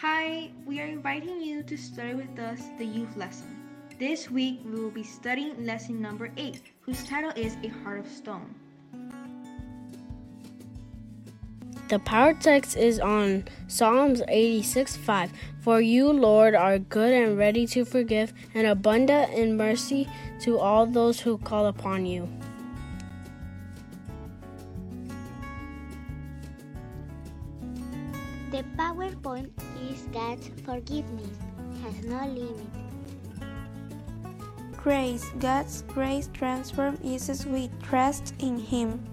Hi, we are inviting you to study with us the youth lesson. This week we will be studying lesson number 8, whose title is A Heart of Stone. The power text is on Psalms 86 5. For you, Lord, are good and ready to forgive, and abundant in mercy to all those who call upon you. The PowerPoint is God's forgiveness has no limit. Grace, God's grace transforms us with trust in Him.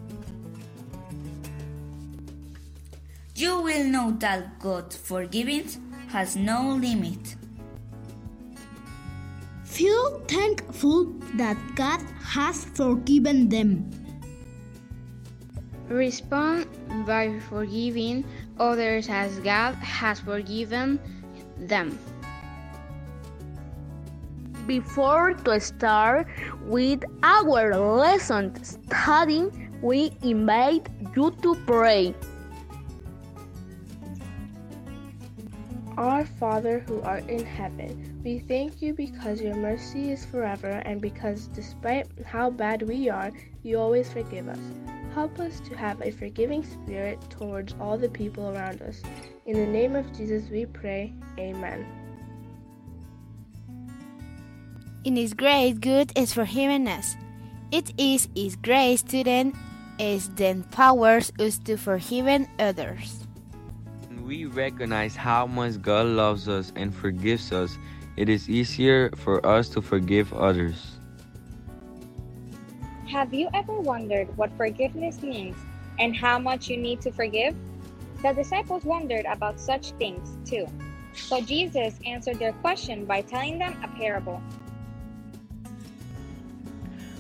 You will know that God's forgiveness has no limit. Feel thankful that God has forgiven them. Respond by forgiving others as God has forgiven them. Before to start with our lesson studying, we invite you to pray. Our Father who art in heaven, we thank you because your mercy is forever and because despite how bad we are, you always forgive us. Help us to have a forgiving spirit towards all the people around us. In the name of Jesus we pray. Amen. In His grace, good is forgiven us. It is His grace to then is then powers us to forgive others. We recognize how much God loves us and forgives us. It is easier for us to forgive others. Have you ever wondered what forgiveness means and how much you need to forgive? The disciples wondered about such things too. So Jesus answered their question by telling them a parable.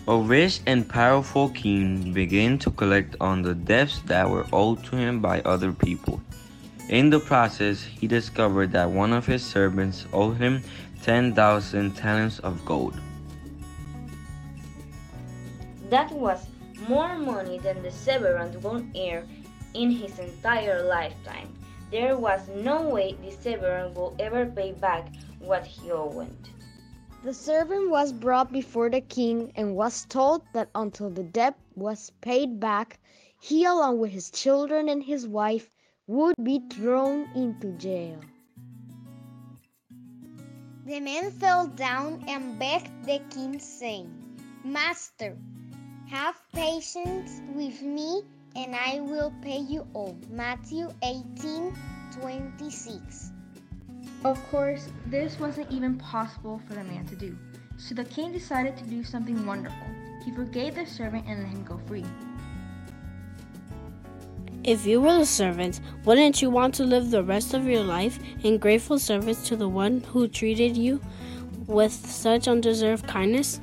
A rich and powerful king began to collect on the debts that were owed to him by other people. In the process, he discovered that one of his servants owed him 10,000 talents of gold. That was more money than the servant would earn in his entire lifetime. There was no way the servant would ever pay back what he owed. The servant was brought before the king and was told that until the debt was paid back, he, along with his children and his wife, would be thrown into jail. The man fell down and begged the king, saying, Master, have patience with me and I will pay you all. Matthew 18 26. Of course, this wasn't even possible for the man to do, so the king decided to do something wonderful. He forgave the servant and let him go free. If you were the servant, wouldn't you want to live the rest of your life in grateful service to the one who treated you with such undeserved kindness?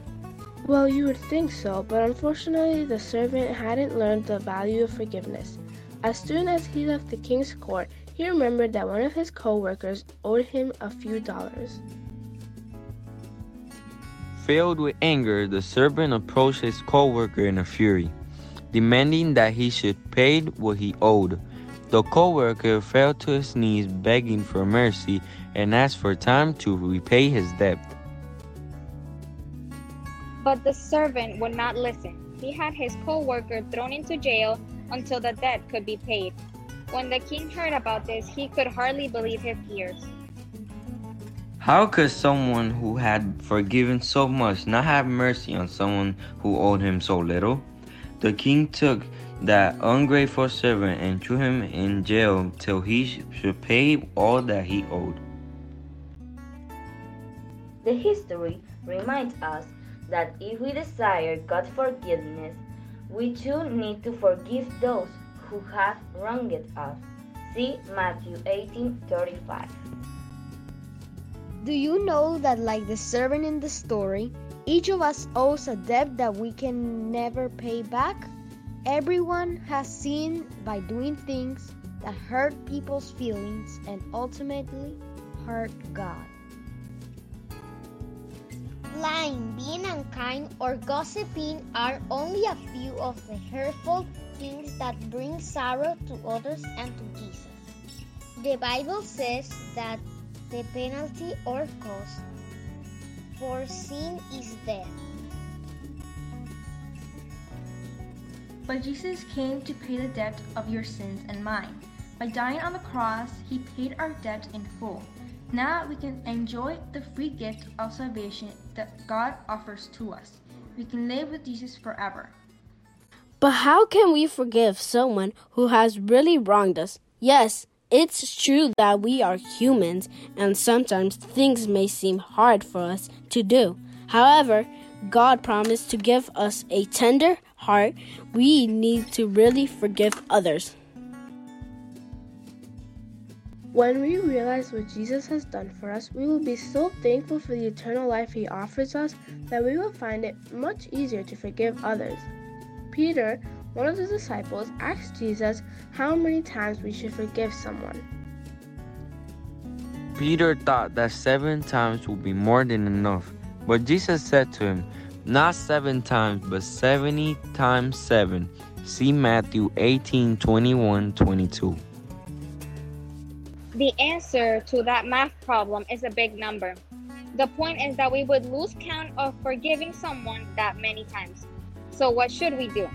Well, you would think so, but unfortunately, the servant hadn't learned the value of forgiveness. As soon as he left the king's court, he remembered that one of his co workers owed him a few dollars. Filled with anger, the servant approached his co worker in a fury, demanding that he should pay what he owed. The co worker fell to his knees, begging for mercy, and asked for time to repay his debt. But the servant would not listen. He had his co worker thrown into jail until the debt could be paid. When the king heard about this, he could hardly believe his ears. How could someone who had forgiven so much not have mercy on someone who owed him so little? The king took that ungrateful servant and threw him in jail till he should pay all that he owed. The history reminds us that if we desire God's forgiveness, we too need to forgive those who have wronged us. See Matthew 18:35. Do you know that, like the servant in the story, each of us owes a debt that we can never pay back? Everyone has sinned by doing things that hurt people's feelings and ultimately hurt God. Lying, being unkind, or gossiping are only a few of the hurtful things that bring sorrow to others and to Jesus. The Bible says that the penalty or cost for sin is death. But Jesus came to pay the debt of your sins and mine. By dying on the cross, he paid our debt in full. Now we can enjoy the free gift of salvation that God offers to us. We can live with Jesus forever. But how can we forgive someone who has really wronged us? Yes, it's true that we are humans and sometimes things may seem hard for us to do. However, God promised to give us a tender heart. We need to really forgive others. When we realize what Jesus has done for us, we will be so thankful for the eternal life he offers us that we will find it much easier to forgive others. Peter, one of the disciples, asked Jesus how many times we should forgive someone. Peter thought that seven times would be more than enough, but Jesus said to him, Not seven times, but seventy times seven. See Matthew 18 21 22. The answer to that math problem is a big number. The point is that we would lose count of forgiving someone that many times. So, what should we do?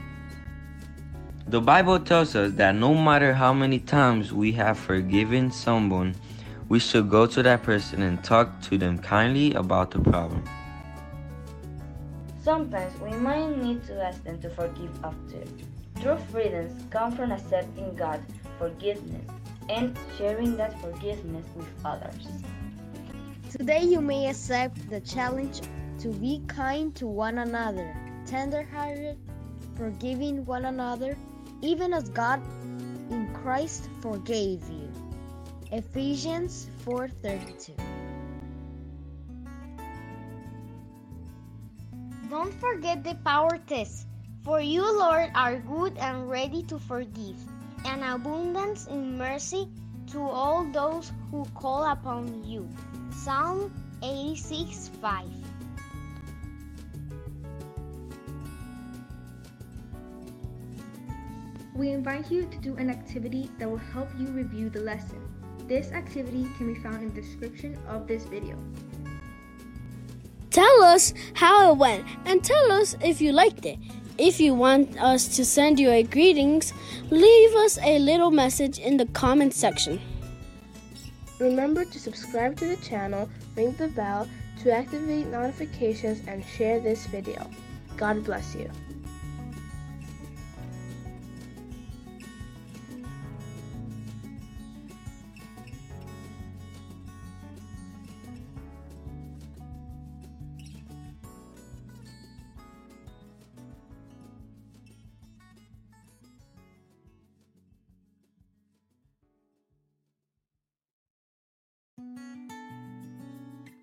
The Bible tells us that no matter how many times we have forgiven someone, we should go to that person and talk to them kindly about the problem. Sometimes we might need to ask them to forgive after. True freedoms come from accepting God's forgiveness and sharing that forgiveness with others. Today you may accept the challenge to be kind to one another, tender-hearted, forgiving one another, even as God in Christ forgave you. Ephesians 4:32. Don't forget the power text. For you, Lord, are good and ready to forgive, and abundance in mercy to all those who call upon you. Psalm 86 5. We invite you to do an activity that will help you review the lesson. This activity can be found in the description of this video. Tell us how it went and tell us if you liked it. If you want us to send you a greetings, leave us a little message in the comment section. Remember to subscribe to the channel, ring the bell to activate notifications, and share this video. God bless you.